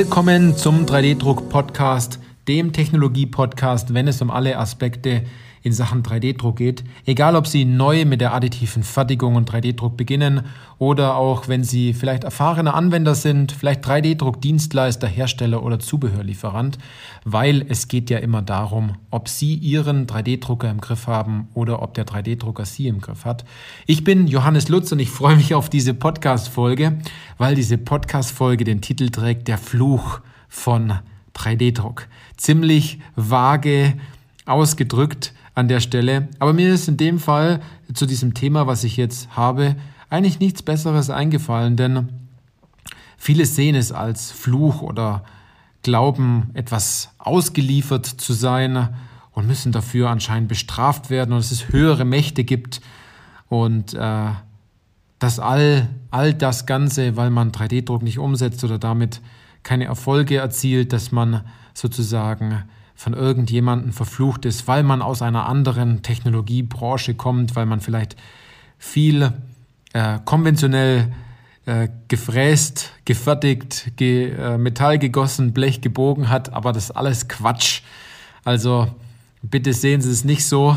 Willkommen zum 3D-Druck-Podcast, dem Technologie-Podcast, wenn es um alle Aspekte in Sachen 3D-Druck geht. Egal, ob Sie neu mit der additiven Fertigung und 3D-Druck beginnen oder auch wenn Sie vielleicht erfahrene Anwender sind, vielleicht 3D-Druck-Dienstleister, Hersteller oder Zubehörlieferant, weil es geht ja immer darum, ob Sie Ihren 3D-Drucker im Griff haben oder ob der 3D-Drucker Sie im Griff hat. Ich bin Johannes Lutz und ich freue mich auf diese Podcast-Folge, weil diese Podcast-Folge den Titel trägt Der Fluch von 3D-Druck. Ziemlich vage ausgedrückt, an der Stelle. Aber mir ist in dem Fall zu diesem Thema, was ich jetzt habe, eigentlich nichts Besseres eingefallen, denn viele sehen es als Fluch oder glauben, etwas ausgeliefert zu sein und müssen dafür anscheinend bestraft werden und dass es höhere Mächte gibt und äh, dass all, all das Ganze, weil man 3D-Druck nicht umsetzt oder damit keine Erfolge erzielt, dass man sozusagen von irgendjemandem verflucht ist, weil man aus einer anderen Technologiebranche kommt, weil man vielleicht viel äh, konventionell äh, gefräst, gefertigt, ge, äh, Metall gegossen, Blech gebogen hat, aber das ist alles Quatsch. Also bitte sehen Sie es nicht so.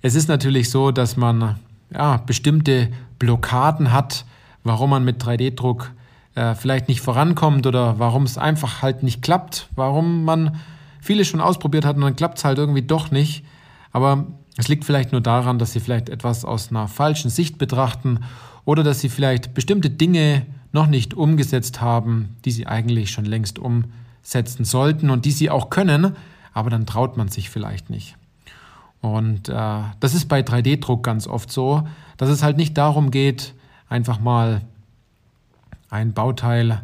Es ist natürlich so, dass man ja, bestimmte Blockaden hat, warum man mit 3D-Druck äh, vielleicht nicht vorankommt oder warum es einfach halt nicht klappt, warum man viele schon ausprobiert hat und dann klappt es halt irgendwie doch nicht. Aber es liegt vielleicht nur daran, dass sie vielleicht etwas aus einer falschen Sicht betrachten oder dass sie vielleicht bestimmte Dinge noch nicht umgesetzt haben, die sie eigentlich schon längst umsetzen sollten und die sie auch können, aber dann traut man sich vielleicht nicht. Und äh, das ist bei 3D-Druck ganz oft so, dass es halt nicht darum geht, einfach mal ein Bauteil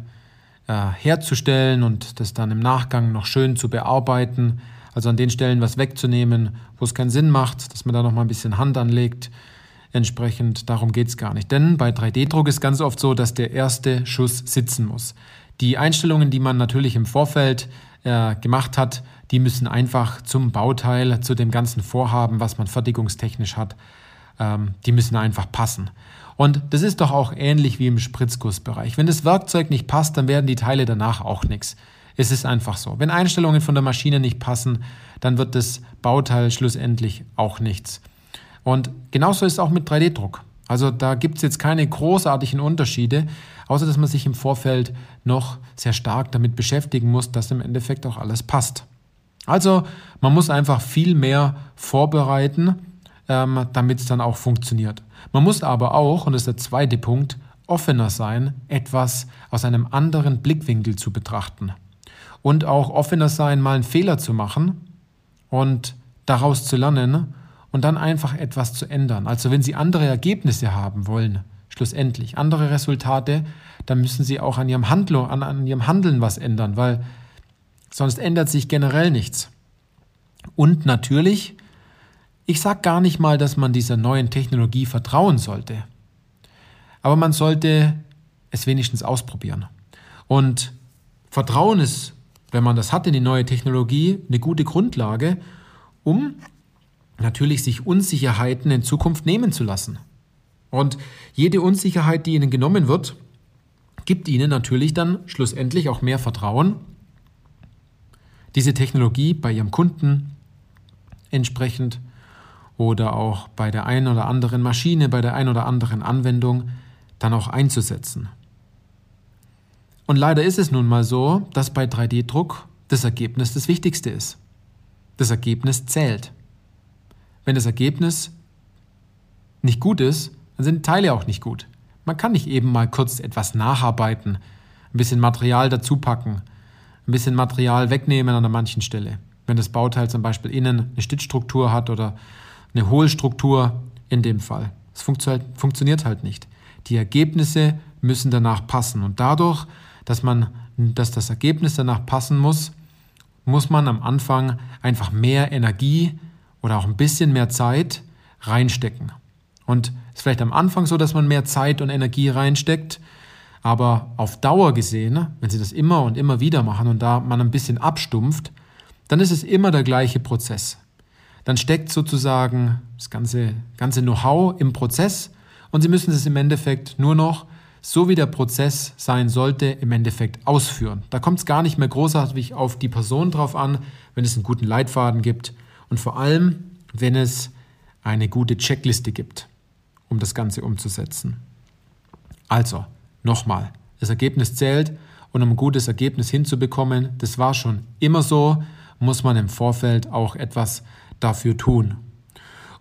äh, herzustellen und das dann im Nachgang noch schön zu bearbeiten. Also an den Stellen was wegzunehmen, wo es keinen Sinn macht, dass man da noch mal ein bisschen Hand anlegt. Entsprechend, darum geht es gar nicht. Denn bei 3D-Druck ist ganz oft so, dass der erste Schuss sitzen muss. Die Einstellungen, die man natürlich im Vorfeld äh, gemacht hat, die müssen einfach zum Bauteil, zu dem ganzen Vorhaben, was man fertigungstechnisch hat, ähm, die müssen einfach passen. Und das ist doch auch ähnlich wie im Spritzgussbereich. Wenn das Werkzeug nicht passt, dann werden die Teile danach auch nichts. Es ist einfach so. Wenn Einstellungen von der Maschine nicht passen, dann wird das Bauteil schlussendlich auch nichts. Und genauso ist es auch mit 3D-Druck. Also da gibt es jetzt keine großartigen Unterschiede, außer dass man sich im Vorfeld noch sehr stark damit beschäftigen muss, dass im Endeffekt auch alles passt. Also man muss einfach viel mehr vorbereiten, ähm, damit es dann auch funktioniert. Man muss aber auch, und das ist der zweite Punkt, offener sein, etwas aus einem anderen Blickwinkel zu betrachten. Und auch offener sein, mal einen Fehler zu machen und daraus zu lernen und dann einfach etwas zu ändern. Also wenn Sie andere Ergebnisse haben wollen, schlussendlich andere Resultate, dann müssen Sie auch an Ihrem, Handlung, an, an Ihrem Handeln was ändern, weil sonst ändert sich generell nichts. Und natürlich ich sage gar nicht mal, dass man dieser neuen Technologie vertrauen sollte. Aber man sollte es wenigstens ausprobieren. Und Vertrauen ist, wenn man das hat in die neue Technologie, eine gute Grundlage, um natürlich sich Unsicherheiten in Zukunft nehmen zu lassen. Und jede Unsicherheit, die ihnen genommen wird, gibt ihnen natürlich dann schlussendlich auch mehr Vertrauen, diese Technologie bei ihrem Kunden entsprechend oder auch bei der einen oder anderen Maschine, bei der einen oder anderen Anwendung dann auch einzusetzen. Und leider ist es nun mal so, dass bei 3D-Druck das Ergebnis das Wichtigste ist. Das Ergebnis zählt. Wenn das Ergebnis nicht gut ist, dann sind Teile auch nicht gut. Man kann nicht eben mal kurz etwas nacharbeiten, ein bisschen Material dazu packen, ein bisschen Material wegnehmen an manchen Stelle. Wenn das Bauteil zum Beispiel innen eine Stützstruktur hat oder eine Hohlstruktur in dem Fall. Es funktioniert halt nicht. Die Ergebnisse müssen danach passen. Und dadurch, dass, man, dass das Ergebnis danach passen muss, muss man am Anfang einfach mehr Energie oder auch ein bisschen mehr Zeit reinstecken. Und es ist vielleicht am Anfang so, dass man mehr Zeit und Energie reinsteckt, aber auf Dauer gesehen, wenn Sie das immer und immer wieder machen und da man ein bisschen abstumpft, dann ist es immer der gleiche Prozess dann steckt sozusagen das ganze, ganze Know-how im Prozess und Sie müssen es im Endeffekt nur noch so wie der Prozess sein sollte, im Endeffekt ausführen. Da kommt es gar nicht mehr großartig auf die Person drauf an, wenn es einen guten Leitfaden gibt und vor allem, wenn es eine gute Checkliste gibt, um das Ganze umzusetzen. Also, nochmal, das Ergebnis zählt und um ein gutes Ergebnis hinzubekommen, das war schon immer so, muss man im Vorfeld auch etwas dafür tun.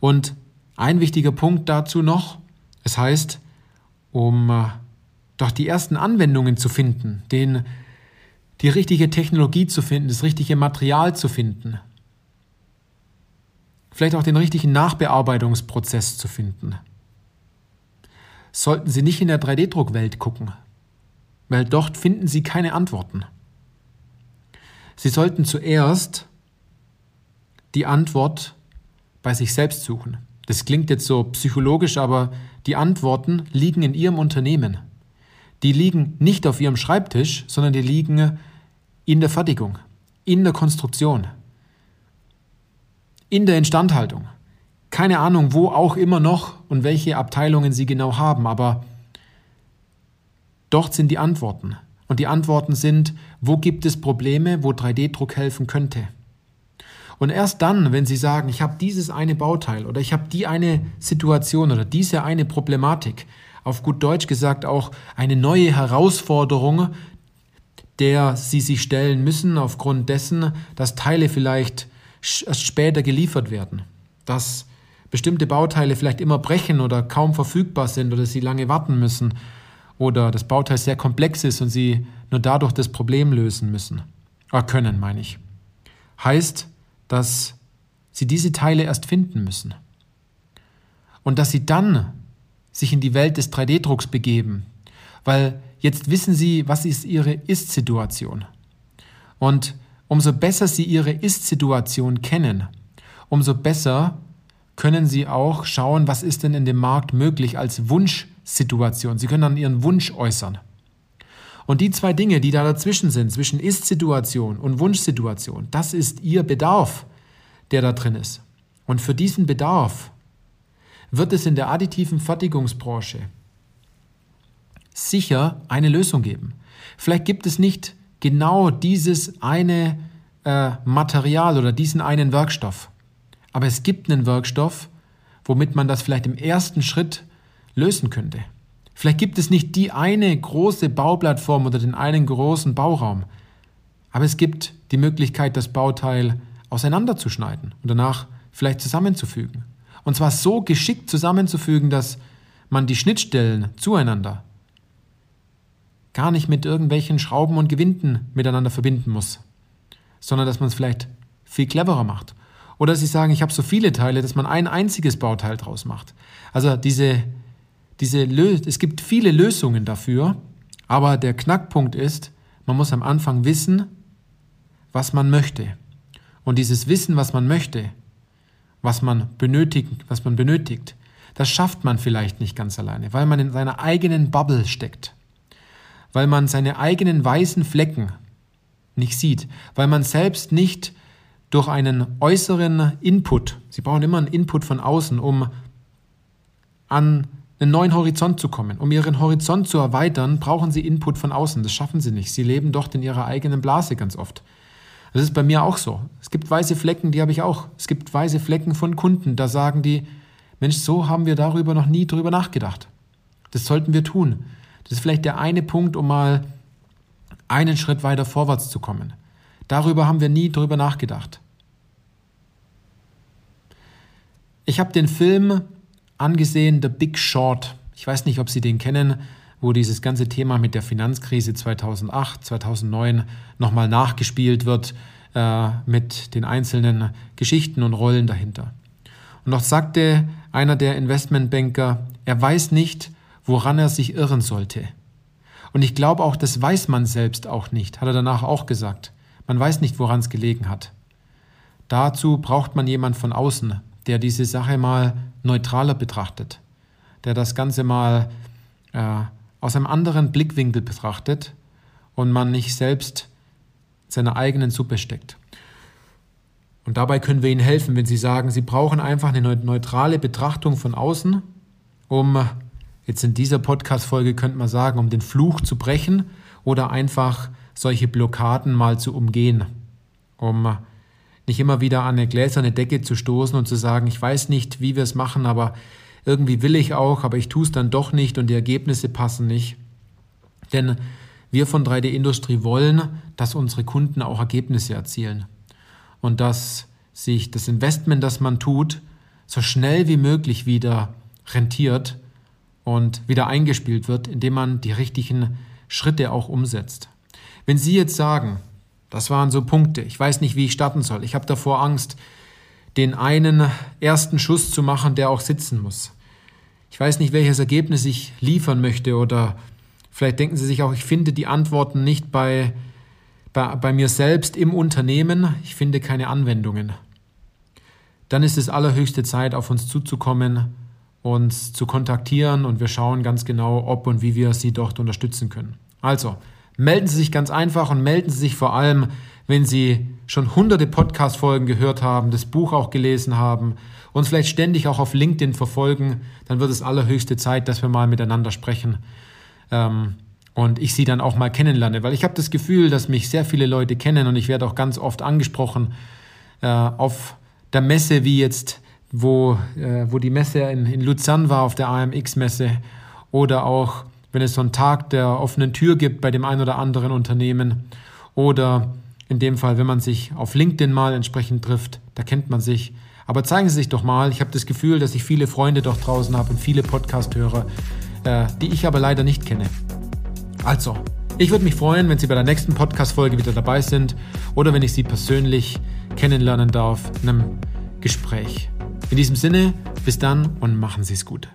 Und ein wichtiger Punkt dazu noch, es heißt, um äh, doch die ersten Anwendungen zu finden, den, die richtige Technologie zu finden, das richtige Material zu finden, vielleicht auch den richtigen Nachbearbeitungsprozess zu finden, sollten Sie nicht in der 3D-Druckwelt gucken, weil dort finden Sie keine Antworten. Sie sollten zuerst die Antwort bei sich selbst suchen. Das klingt jetzt so psychologisch, aber die Antworten liegen in Ihrem Unternehmen. Die liegen nicht auf Ihrem Schreibtisch, sondern die liegen in der Fertigung, in der Konstruktion, in der Instandhaltung. Keine Ahnung, wo auch immer noch und welche Abteilungen Sie genau haben, aber dort sind die Antworten. Und die Antworten sind, wo gibt es Probleme, wo 3D-Druck helfen könnte. Und erst dann, wenn Sie sagen, ich habe dieses eine Bauteil oder ich habe die eine Situation oder diese eine Problematik, auf gut Deutsch gesagt auch eine neue Herausforderung, der Sie sich stellen müssen aufgrund dessen, dass Teile vielleicht erst später geliefert werden, dass bestimmte Bauteile vielleicht immer brechen oder kaum verfügbar sind oder Sie lange warten müssen oder das Bauteil sehr komplex ist und Sie nur dadurch das Problem lösen müssen. Äh, können, meine ich. Heißt, dass Sie diese Teile erst finden müssen. Und dass Sie dann sich in die Welt des 3D-Drucks begeben, weil jetzt wissen Sie, was ist Ihre Ist-Situation. Und umso besser Sie Ihre Ist-Situation kennen, umso besser können Sie auch schauen, was ist denn in dem Markt möglich als Wunschsituation. Sie können dann Ihren Wunsch äußern. Und die zwei Dinge, die da dazwischen sind, zwischen Ist-Situation und Wunschsituation, das ist Ihr Bedarf, der da drin ist. Und für diesen Bedarf wird es in der additiven Fertigungsbranche sicher eine Lösung geben. Vielleicht gibt es nicht genau dieses eine äh, Material oder diesen einen Werkstoff, aber es gibt einen Werkstoff, womit man das vielleicht im ersten Schritt lösen könnte. Vielleicht gibt es nicht die eine große Bauplattform oder den einen großen Bauraum, aber es gibt die Möglichkeit, das Bauteil auseinanderzuschneiden und danach vielleicht zusammenzufügen. Und zwar so geschickt zusammenzufügen, dass man die Schnittstellen zueinander gar nicht mit irgendwelchen Schrauben und Gewinden miteinander verbinden muss, sondern dass man es vielleicht viel cleverer macht. Oder Sie sagen, ich habe so viele Teile, dass man ein einziges Bauteil draus macht. Also diese, diese es gibt viele Lösungen dafür, aber der Knackpunkt ist, man muss am Anfang wissen, was man möchte. Und dieses Wissen, was man möchte, was man benötigt, was man benötigt, das schafft man vielleicht nicht ganz alleine, weil man in seiner eigenen Bubble steckt, weil man seine eigenen weißen Flecken nicht sieht, weil man selbst nicht durch einen äußeren Input, Sie brauchen immer einen Input von außen, um an einen neuen Horizont zu kommen. Um Ihren Horizont zu erweitern, brauchen Sie Input von außen. Das schaffen Sie nicht. Sie leben dort in Ihrer eigenen Blase ganz oft. Das ist bei mir auch so. Es gibt weiße Flecken, die habe ich auch. Es gibt weiße Flecken von Kunden, da sagen die, Mensch, so haben wir darüber noch nie drüber nachgedacht. Das sollten wir tun. Das ist vielleicht der eine Punkt, um mal einen Schritt weiter vorwärts zu kommen. Darüber haben wir nie drüber nachgedacht. Ich habe den Film angesehen, The Big Short. Ich weiß nicht, ob Sie den kennen wo dieses ganze Thema mit der Finanzkrise 2008, 2009 nochmal nachgespielt wird äh, mit den einzelnen Geschichten und Rollen dahinter. Und noch sagte einer der Investmentbanker, er weiß nicht, woran er sich irren sollte. Und ich glaube auch, das weiß man selbst auch nicht, hat er danach auch gesagt. Man weiß nicht, woran es gelegen hat. Dazu braucht man jemand von außen, der diese Sache mal neutraler betrachtet, der das Ganze mal äh, aus einem anderen Blickwinkel betrachtet und man nicht selbst seiner eigenen Suppe steckt. Und dabei können wir Ihnen helfen, wenn Sie sagen, Sie brauchen einfach eine neutrale Betrachtung von außen, um Jetzt in dieser Podcast-Folge könnte man sagen, um den Fluch zu brechen oder einfach solche Blockaden mal zu umgehen, um nicht immer wieder an eine gläserne Decke zu stoßen und zu sagen, ich weiß nicht, wie wir es machen, aber irgendwie will ich auch, aber ich tue es dann doch nicht und die Ergebnisse passen nicht. Denn wir von 3D-Industrie wollen, dass unsere Kunden auch Ergebnisse erzielen und dass sich das Investment, das man tut, so schnell wie möglich wieder rentiert und wieder eingespielt wird, indem man die richtigen Schritte auch umsetzt. Wenn Sie jetzt sagen, das waren so Punkte, ich weiß nicht, wie ich starten soll, ich habe davor Angst, den einen ersten Schuss zu machen, der auch sitzen muss. Ich weiß nicht, welches Ergebnis ich liefern möchte oder vielleicht denken Sie sich auch, ich finde die Antworten nicht bei, bei, bei mir selbst im Unternehmen, ich finde keine Anwendungen. Dann ist es allerhöchste Zeit, auf uns zuzukommen uns zu kontaktieren und wir schauen ganz genau, ob und wie wir Sie dort unterstützen können. Also, melden Sie sich ganz einfach und melden Sie sich vor allem, wenn Sie schon hunderte Podcast-Folgen gehört haben, das Buch auch gelesen haben, uns vielleicht ständig auch auf LinkedIn verfolgen, dann wird es allerhöchste Zeit, dass wir mal miteinander sprechen ähm, und ich Sie dann auch mal kennenlerne, weil ich habe das Gefühl, dass mich sehr viele Leute kennen und ich werde auch ganz oft angesprochen äh, auf der Messe wie jetzt wo, äh, wo die Messe in, in Luzern war, auf der AMX-Messe, oder auch, wenn es so einen Tag der offenen Tür gibt bei dem einen oder anderen Unternehmen, oder in dem Fall, wenn man sich auf LinkedIn mal entsprechend trifft, da kennt man sich. Aber zeigen Sie sich doch mal. Ich habe das Gefühl, dass ich viele Freunde dort draußen habe und viele Podcast-Hörer, äh, die ich aber leider nicht kenne. Also, ich würde mich freuen, wenn Sie bei der nächsten Podcast-Folge wieder dabei sind oder wenn ich Sie persönlich kennenlernen darf in einem Gespräch. In diesem Sinne, bis dann und machen Sie es gut.